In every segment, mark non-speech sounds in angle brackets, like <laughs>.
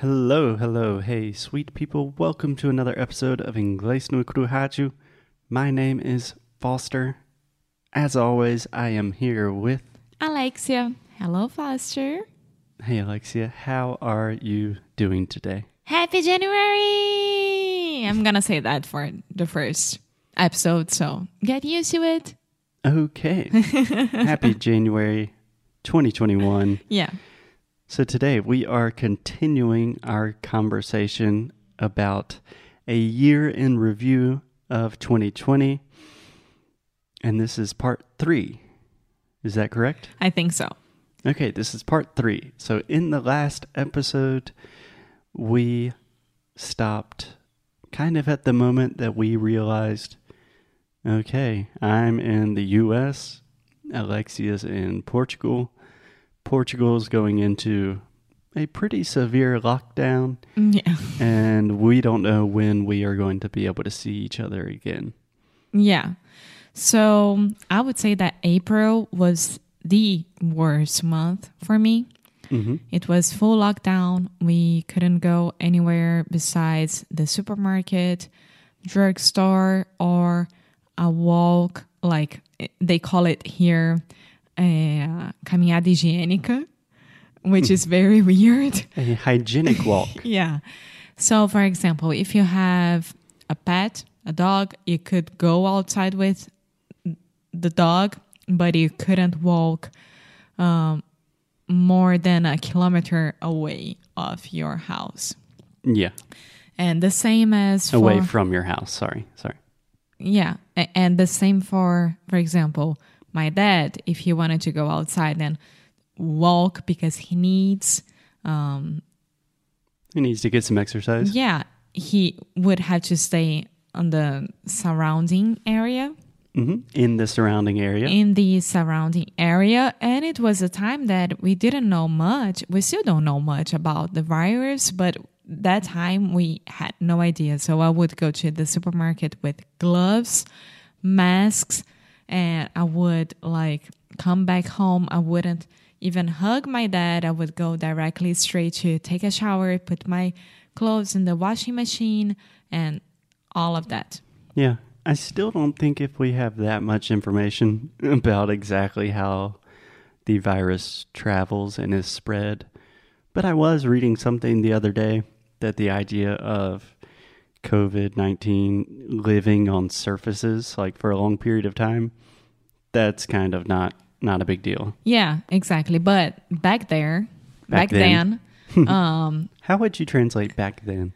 Hello, hello, hey, sweet people. Welcome to another episode of Inglês no Cruhaju. My name is Foster. As always, I am here with. Alexia. Hello, Foster. Hey, Alexia, how are you doing today? Happy January! I'm gonna say that for the first episode, so get used to it. Okay. <laughs> Happy January 2021. Yeah. So, today we are continuing our conversation about a year in review of 2020. And this is part three. Is that correct? I think so. Okay, this is part three. So, in the last episode, we stopped kind of at the moment that we realized okay, I'm in the US, Alexia's in Portugal. Portugal's going into a pretty severe lockdown, Yeah. and we don't know when we are going to be able to see each other again. Yeah. So I would say that April was the worst month for me. hmm It was full lockdown. We couldn't go anywhere besides the supermarket, drugstore, or a walk. Like they call it here, uh, caminhada higiênica, which is very weird. A hygienic walk. <laughs> Yeah. So, for example, if you have a pet, a dog, you could go outside with the dog, but you couldn't walk um, more than a kilometer away of your house. yeah, And the same as for, away from your house. Sorry, sorry. yeah, and the same for, for example, my dad. If he wanted to go outside and walk because he needs um, He needs to get some exercise. Yeah, he would have to stay on the surrounding area, hmm In the surrounding area. in the surrounding area. And it was a time that we didn't know much. We still don't know much about the virus, but that time we had no idea. So I would go to the supermarket with gloves, masks, and I would like come back home. I wouldn't even hug my dad. I would go directly straight to take a shower, put my clothes in the washing machine, and all of that. Yeah. I still don't think if we have that much information <laughs> about exactly how the virus travels and is spread. But I was reading something the other day that the idea of COVID 19 living on surfaces, like for a long period of time, that's kind of not, not a big deal. Yeah, exactly. But back there, Back back, then, <laughs> um, How would you translate back then?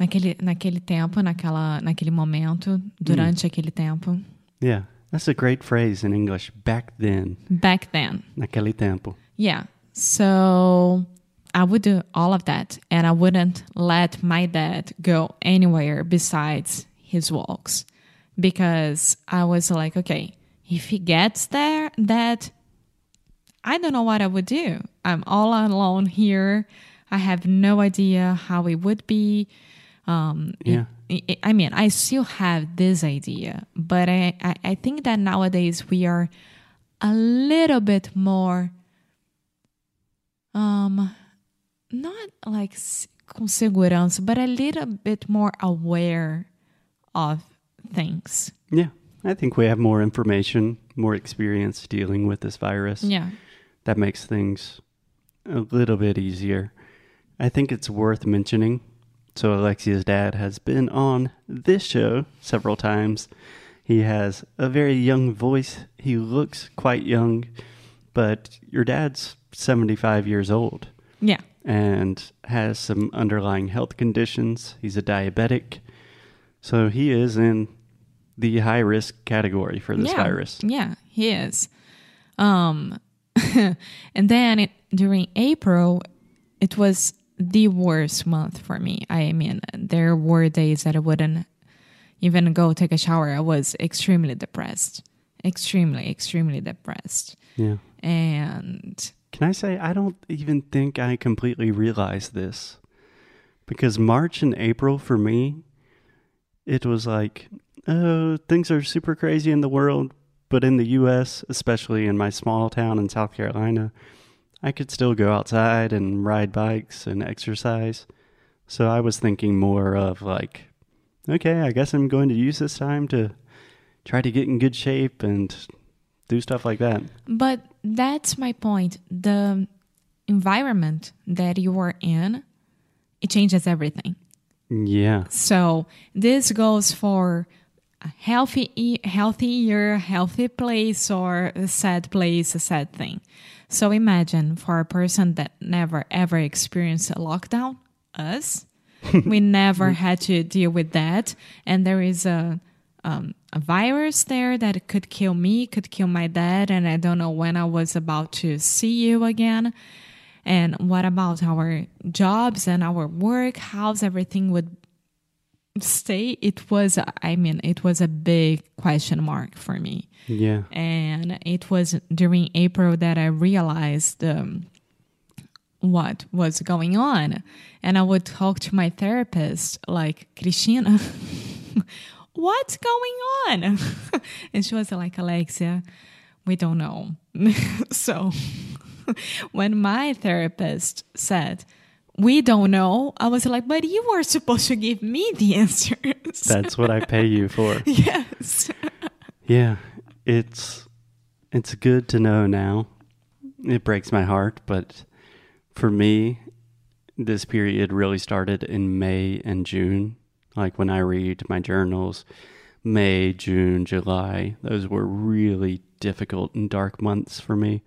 naquele, naquele tempo, naquela, naquele momento, durante aquele tempo, Yeah, that's a great phrase in English. Back then, back then. naquele tempo. Yeah. So I would do all of that and I wouldn't let my dad go anywhere besides his walks because I was like, okay, if he gets there, that I don't know what I would do. I'm all alone here. I have no idea how it would be. Um, Yeah. I- I I mean, I still have this idea, but I, I, I think that nowadays we are a little bit more, um, not like com segurança, but a little bit more aware of things. Yeah, I think we have more information, more experience dealing with this virus. Yeah. That makes things a little bit easier. I think it's worth mentioning. So, Alexia's dad has been on this show several times. He has a very young voice. He looks quite young, but your dad's 75 years old Yeah. And has some underlying health conditions. He's a diabetic. So, he is in the high risk category for this yeah. virus. Yeah, he is. Um, <laughs> and then it, during April, it was the worst month for me. I mean, there were days that I wouldn't even go take a shower. I was extremely depressed, extremely, extremely depressed. Yeah. And Can I say I don't even think I completely realized this because March and April for me, it was like, oh, things are super crazy in the world, but in the U.S., especially in my small town in South Carolina, I could still go outside and ride bikes and exercise. So I was thinking more of like, okay, I guess I'm going to use this time to try to get in good shape and do stuff like that. But that's my point. The environment that you are in, it changes everything. Yeah. So this goes for a healthy, healthier, healthy place or a sad place, a sad thing. So imagine for a person that never ever experienced a lockdown, us, <laughs> we never had to deal with that, and there is a um, a virus there that could kill me, could kill my dad, and I don't know when I was about to see you again. And what about our jobs and our work? How's everything would stay? It was, I mean, it was a big question mark for me. Yeah. And it was during April that I realized um, what was going on. And I would talk to my therapist, like, Christina, <laughs> what's going on? <laughs> and she was like, Alexia, we don't know. <laughs> so <laughs> when my therapist said, we don't know, I was like, but you were supposed to give me the answers. That's what I pay you for. yes. Yeah. It's it's good to know now. It breaks my heart, but for me, this period really started in May and June. Like when I read my journals, May, June, July, those were really difficult and dark months for me.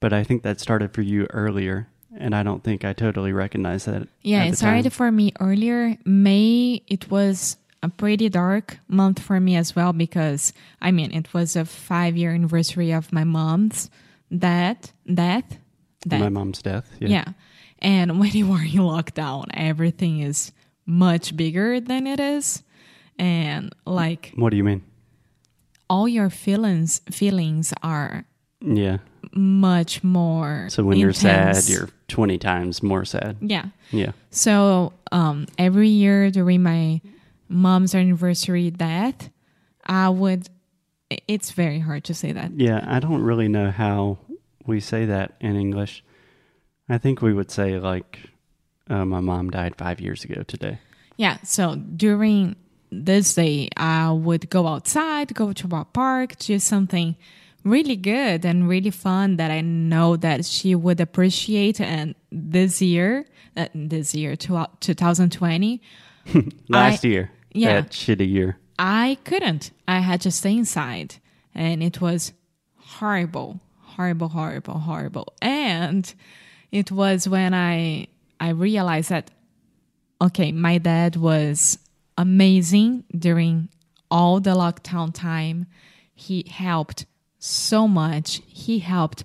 But I think that started for you earlier, and I don't think I totally recognize that. Yeah, it started for me earlier. May, it was a pretty dark month for me as well because, I mean, it was a five year anniversary of my mom's death. Death? death. my mom's death. Yeah. Yeah. And <laughs> when you are in lockdown, everything is much bigger than it is. And like What do you mean? all your feelings feelings are Yeah. much more So when you're sad, you're 20 times more sad. yeah. Yeah. So um, every year during my mom's anniversary death, I would. It's very hard to say that. Yeah, I don't really know how we say that in English. I think we would say like, uh, "My mom died five years ago today." Yeah. So during this day, I would go outside, go to a park, do something really good and really fun that I know that she would appreciate. And this year, uh, this year, two- 2020, <laughs> Last I- year, yeah. that shitty year. I couldn't. I had to stay inside, and it was horrible, horrible, horrible, horrible. And it was when I I realized that okay, my dad was amazing during all the lockdown time. He helped so much. He helped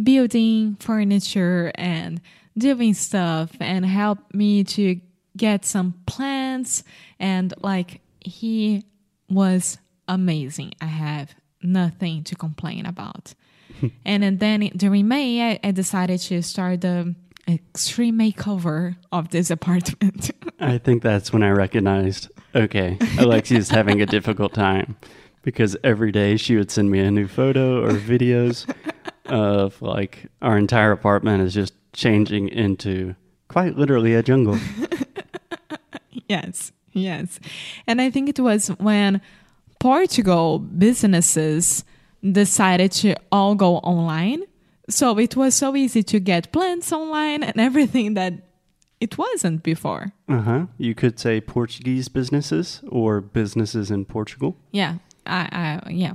building furniture and doing stuff and helped me to get some plants and like he was amazing. I have nothing to complain about. <laughs> and then during May, I, I decided to start the extreme makeover of this apartment. <laughs> I think that's when I recognized, okay, Alexia's having a difficult time because every day she would send me a new photo or videos of like our entire apartment is just changing into quite literally a jungle. <laughs> yes, yes. And I think it was when Portugal businesses decided to all go online. So it was so easy to get plants online and everything that it wasn't before. Uh huh. You could say Portuguese businesses or businesses in Portugal. Yeah. I, I yeah.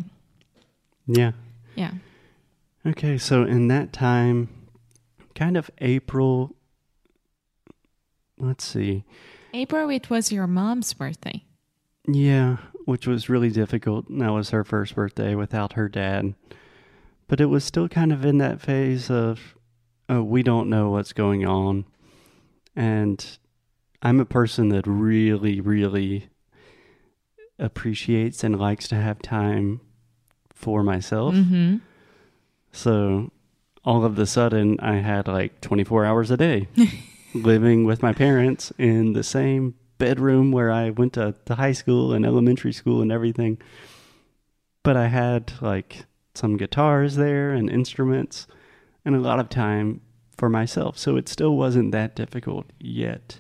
Yeah. Yeah. Okay, so in that time, kind of April, let's see. April it was your mom's birthday. Yeah, which was really difficult. That was her first birthday without her dad. But it was still kind of in that phase of, oh, we don't know what's going on. And I'm a person that really, really appreciates and likes to have time for myself. Mm-hmm. So all of a sudden, I had like 24 hours a day <laughs> living with my parents in the same bedroom where I went to, to high school and elementary school and everything. But I had like some guitars there and instruments and a lot of time for myself. So it still wasn't that difficult yet.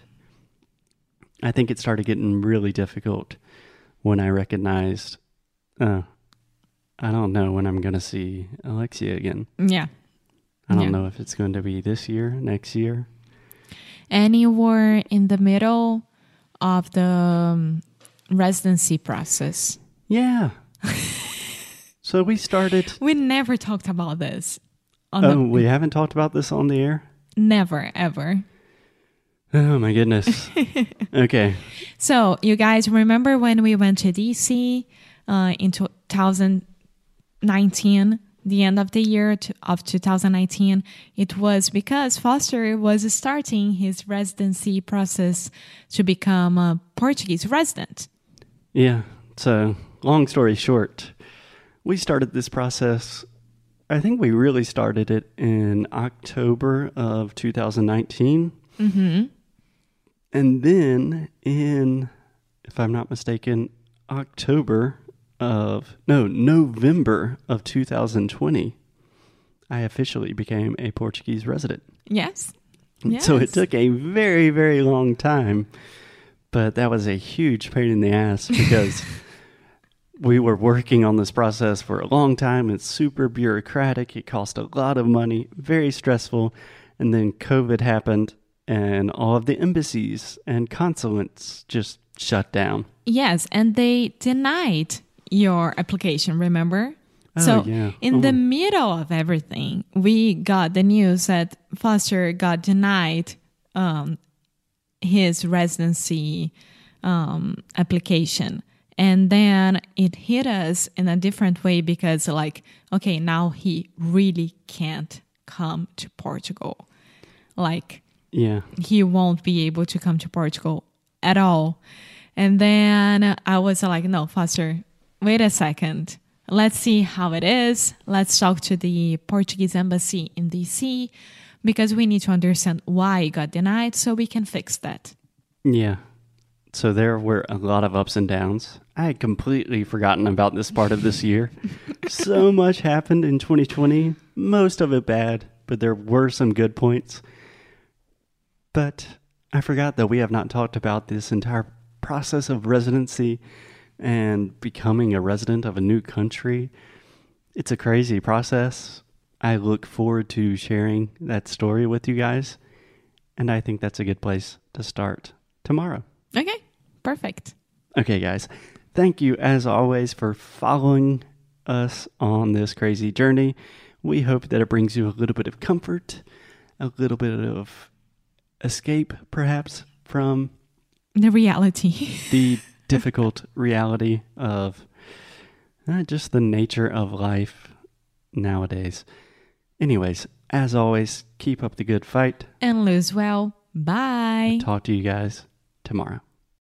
I think it started getting really difficult when I recognized, uh, I don't know when I'm going to see Alexia again. Yeah. I don't Yeah. know if it's going to be this year, next year. Anywhere in the middle of the um, residency process. Yeah. So we started. We never talked about this. Oh, the, we haven't talked about this on the air? never ever. Oh, my goodness. <laughs> okay. So, you guys remember when we went to DC uh, in 2019, the end of the year to, of 2019? It was because Foster was starting his residency process to become a Portuguese resident. Yeah. So, long story short, we started this process. I think we really started it in October of 2019. Mm-hmm. And then in, if I'm not mistaken, October of, no, November of 2020, I officially became a Portuguese resident. Yes. So it took a very, very long time, but that was a huge pain in the ass because <laughs> we were working on this process for a long time. It's super bureaucratic. It cost a lot of money, very stressful. And then COVID happened, and all of the embassies and consulates just shut down. Yes, and they denied your application, remember? Oh, so, yeah. in the Oh. middle of everything, we got the news that Foster got denied um, his residency um, application. And then it hit us in a different way because, like, okay, now he really can't come to Portugal. Like, Yeah. he won't be able to come to Portugal at all. And then I was like, no, Foster, wait a second. Let's see how it is. Let's talk to the Portuguese embassy in DC because we need to understand why it got denied so we can fix that. Yeah. So there were a lot of ups and downs. I had completely forgotten about this part of this year. <laughs> so much happened in 2020, most of it bad, but there were some good points. But I forgot that we have not talked about this entire process of residency and becoming a resident of a new country. It's a crazy process. I look forward to sharing that story with you guys, and I think that's a good place to start tomorrow. Okay, perfect. Okay, guys, thank you as always for following us on this crazy journey. We hope that it brings you a little bit of comfort, a little bit of escape, perhaps, from The reality. <laughs> the difficult reality of uh, just the nature of life nowadays. Anyways, as always, keep up the good fight. and lose well. Bye. Talk to you guys tomorrow.